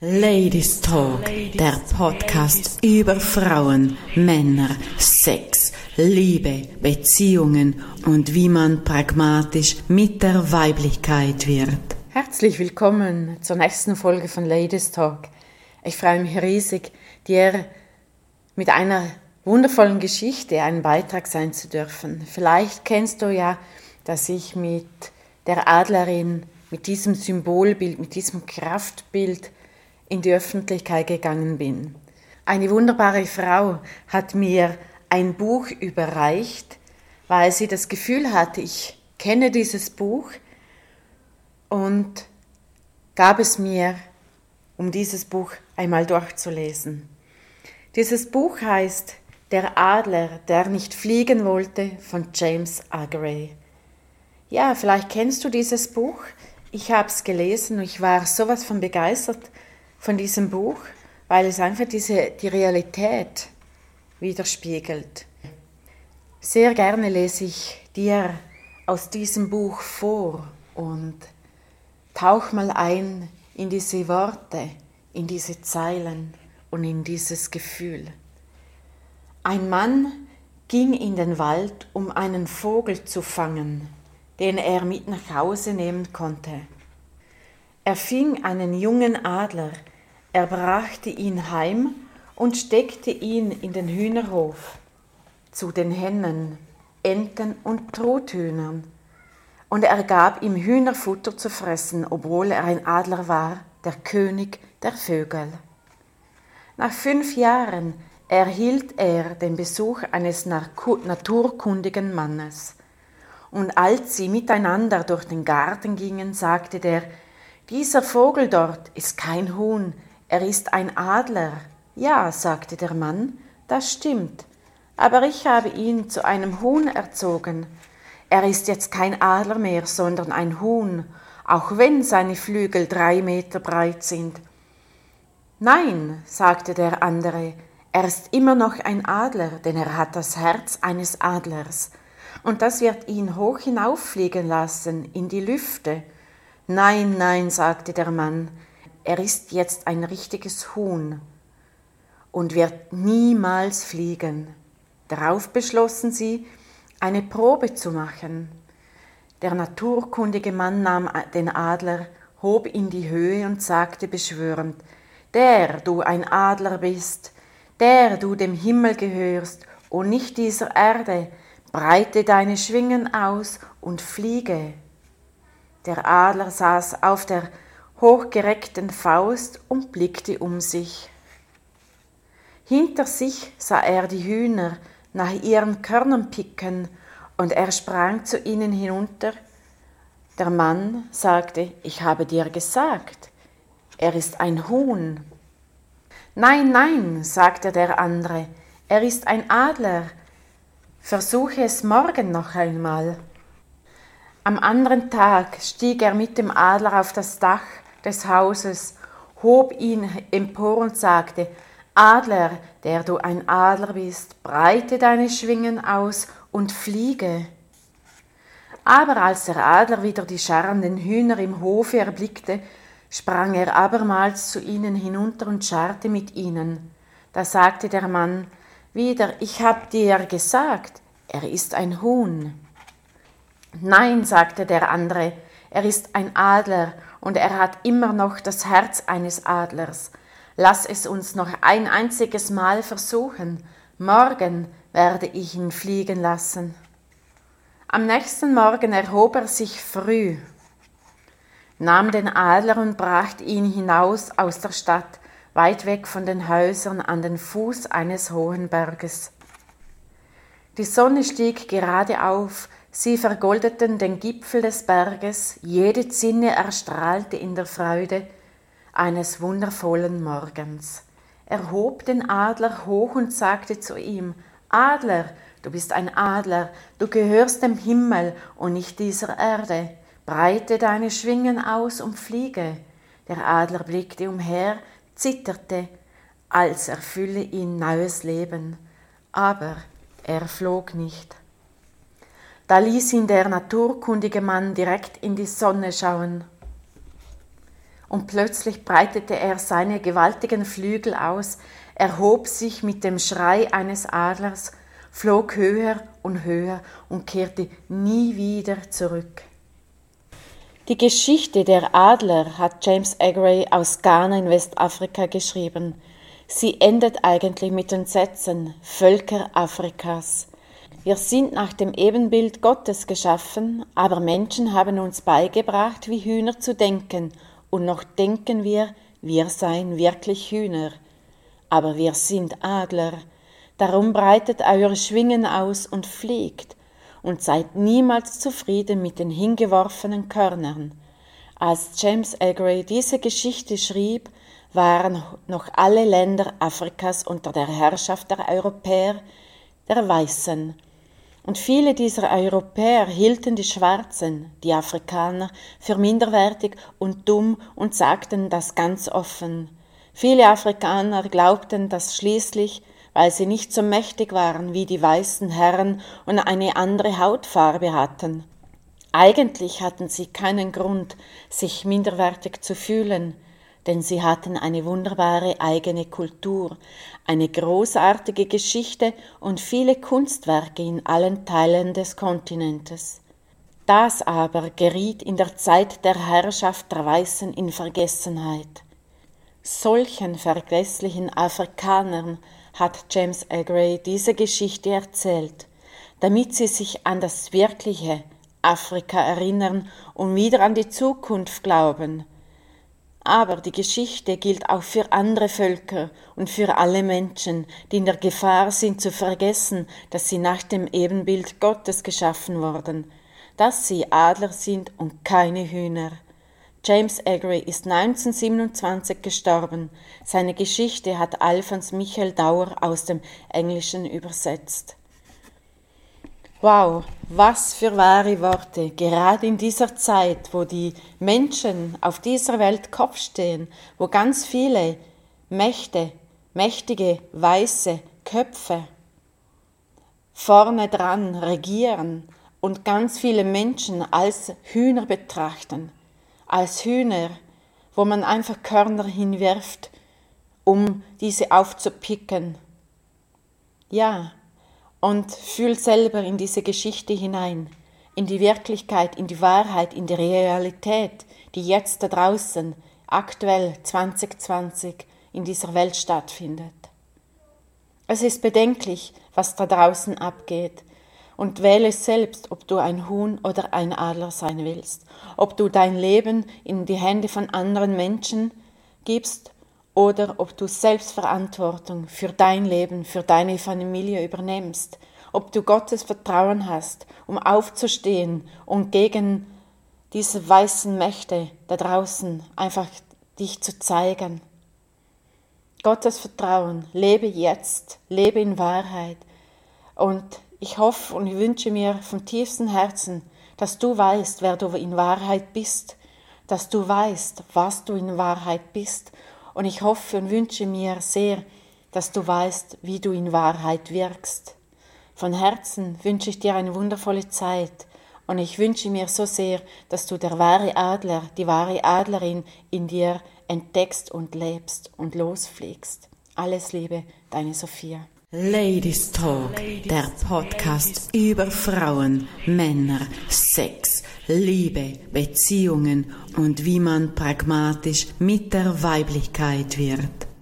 Ladies Talk, der Podcast über Frauen, Männer, Sex, Liebe, Beziehungen und wie man pragmatisch mit der Weiblichkeit wird. Herzlich willkommen zur nächsten Folge von Ladies Talk. Ich freue mich riesig, dir mit einer wundervollen Geschichte einen Beitrag sein zu dürfen. Vielleicht kennst du ja, dass ich mit der Adlerin, mit diesem Symbolbild, mit diesem Kraftbild in die Öffentlichkeit gegangen bin. Eine wunderbare Frau hat mir ein Buch überreicht, weil sie das Gefühl hatte, ich kenne dieses Buch und gab es mir, um dieses Buch einmal durchzulesen. Dieses Buch heißt Der Adler, der nicht fliegen wollte von James Agray. Ja, vielleicht kennst du dieses Buch. Ich habe es gelesen und ich war sowas von begeistert, von diesem Buch, weil es einfach diese, die Realität widerspiegelt. Sehr gerne lese ich dir aus diesem Buch vor und tauch mal ein in diese Worte, in diese Zeilen und in dieses Gefühl. Ein Mann ging in den Wald, um einen Vogel zu fangen, den er mit nach Hause nehmen konnte. Er fing einen jungen Adler, er brachte ihn heim und steckte ihn in den Hühnerhof zu den Hennen, Enten und Truthühnern. Und er gab ihm Hühnerfutter zu fressen, obwohl er ein Adler war, der König der Vögel. Nach fünf Jahren erhielt er den Besuch eines naturkundigen Mannes. Und als sie miteinander durch den Garten gingen, sagte der, dieser Vogel dort ist kein Huhn, er ist ein Adler. Ja, sagte der Mann, das stimmt, aber ich habe ihn zu einem Huhn erzogen. Er ist jetzt kein Adler mehr, sondern ein Huhn, auch wenn seine Flügel drei Meter breit sind. Nein, sagte der andere, er ist immer noch ein Adler, denn er hat das Herz eines Adlers, und das wird ihn hoch hinauffliegen lassen in die Lüfte. Nein, nein, sagte der Mann, er ist jetzt ein richtiges Huhn und wird niemals fliegen. Darauf beschlossen sie, eine Probe zu machen. Der naturkundige Mann nahm den Adler, hob in die Höhe und sagte beschwörend, Der du ein Adler bist, der du dem Himmel gehörst und nicht dieser Erde, breite deine Schwingen aus und fliege. Der Adler saß auf der hochgereckten Faust und blickte um sich. Hinter sich sah er die Hühner nach ihren Körnern picken, und er sprang zu ihnen hinunter. Der Mann sagte, ich habe dir gesagt, er ist ein Huhn. Nein, nein, sagte der andere, er ist ein Adler. Versuche es morgen noch einmal. Am anderen Tag stieg er mit dem Adler auf das Dach des Hauses, hob ihn empor und sagte, Adler, der du ein Adler bist, breite deine Schwingen aus und fliege. Aber als der Adler wieder die scharrenden Hühner im Hofe erblickte, sprang er abermals zu ihnen hinunter und scharrte mit ihnen. Da sagte der Mann wieder, ich hab dir gesagt, er ist ein Huhn. Nein, sagte der andere, er ist ein Adler und er hat immer noch das Herz eines Adlers. Lass es uns noch ein einziges Mal versuchen. Morgen werde ich ihn fliegen lassen. Am nächsten Morgen erhob er sich früh, nahm den Adler und brachte ihn hinaus aus der Stadt, weit weg von den Häusern an den Fuß eines hohen Berges. Die Sonne stieg gerade auf, Sie vergoldeten den Gipfel des Berges, jede Zinne erstrahlte in der Freude eines wundervollen Morgens. Er hob den Adler hoch und sagte zu ihm, Adler, du bist ein Adler, du gehörst dem Himmel und nicht dieser Erde. Breite deine Schwingen aus und fliege. Der Adler blickte umher, zitterte, als erfülle ihn neues Leben. Aber er flog nicht. Da ließ ihn der naturkundige Mann direkt in die Sonne schauen und plötzlich breitete er seine gewaltigen Flügel aus, erhob sich mit dem Schrei eines Adlers, flog höher und höher und kehrte nie wieder zurück. Die Geschichte der Adler hat James Agray aus Ghana in Westafrika geschrieben. Sie endet eigentlich mit den Sätzen Völker Afrikas. Wir sind nach dem Ebenbild Gottes geschaffen, aber Menschen haben uns beigebracht, wie Hühner zu denken, und noch denken wir, wir seien wirklich Hühner. Aber wir sind Adler. Darum breitet eure Schwingen aus und fliegt, und seid niemals zufrieden mit den hingeworfenen Körnern. Als James Agray diese Geschichte schrieb, waren noch alle Länder Afrikas unter der Herrschaft der Europäer, der Weißen. Und viele dieser Europäer hielten die Schwarzen, die Afrikaner, für minderwertig und dumm und sagten das ganz offen. Viele Afrikaner glaubten das schließlich, weil sie nicht so mächtig waren wie die weißen Herren und eine andere Hautfarbe hatten. Eigentlich hatten sie keinen Grund, sich minderwertig zu fühlen, denn sie hatten eine wunderbare eigene Kultur, eine großartige Geschichte und viele Kunstwerke in allen Teilen des Kontinentes. Das aber geriet in der Zeit der Herrschaft der Weißen in Vergessenheit. Solchen vergesslichen Afrikanern hat James Agray diese Geschichte erzählt, damit sie sich an das wirkliche Afrika erinnern und wieder an die Zukunft glauben. Aber die Geschichte gilt auch für andere Völker und für alle Menschen, die in der Gefahr sind zu vergessen, dass sie nach dem Ebenbild Gottes geschaffen wurden, dass sie Adler sind und keine Hühner. James Agray ist 1927 gestorben. Seine Geschichte hat Alfons Michael Dauer aus dem Englischen übersetzt. Wow, was für wahre Worte, gerade in dieser Zeit, wo die Menschen auf dieser Welt Kopf stehen, wo ganz viele Mächte, mächtige, weiße Köpfe vorne dran regieren und ganz viele Menschen als Hühner betrachten als Hühner, wo man einfach Körner hinwirft, um diese aufzupicken. Ja, und fühl selber in diese Geschichte hinein, in die Wirklichkeit, in die Wahrheit, in die Realität, die jetzt da draußen, aktuell 2020, in dieser Welt stattfindet. Es ist bedenklich, was da draußen abgeht, und wähle selbst, ob du ein Huhn oder ein Adler sein willst, ob du dein Leben in die Hände von anderen Menschen gibst oder ob du Selbstverantwortung für dein Leben, für deine Familie übernimmst, ob du Gottes Vertrauen hast, um aufzustehen und gegen diese weißen Mächte da draußen einfach dich zu zeigen. Gottes Vertrauen, lebe jetzt, lebe in Wahrheit und ich hoffe und ich wünsche mir vom tiefsten Herzen, dass du weißt, wer du in Wahrheit bist, dass du weißt, was du in Wahrheit bist. Und ich hoffe und wünsche mir sehr, dass du weißt, wie du in Wahrheit wirkst. Von Herzen wünsche ich dir eine wundervolle Zeit und ich wünsche mir so sehr, dass du der wahre Adler, die wahre Adlerin in dir entdeckst und lebst und losfliegst. Alles Liebe, deine Sophia. Ladies Talk, der Podcast über Frauen, Männer, Sex, Liebe, Beziehungen und wie man pragmatisch mit der Weiblichkeit wird.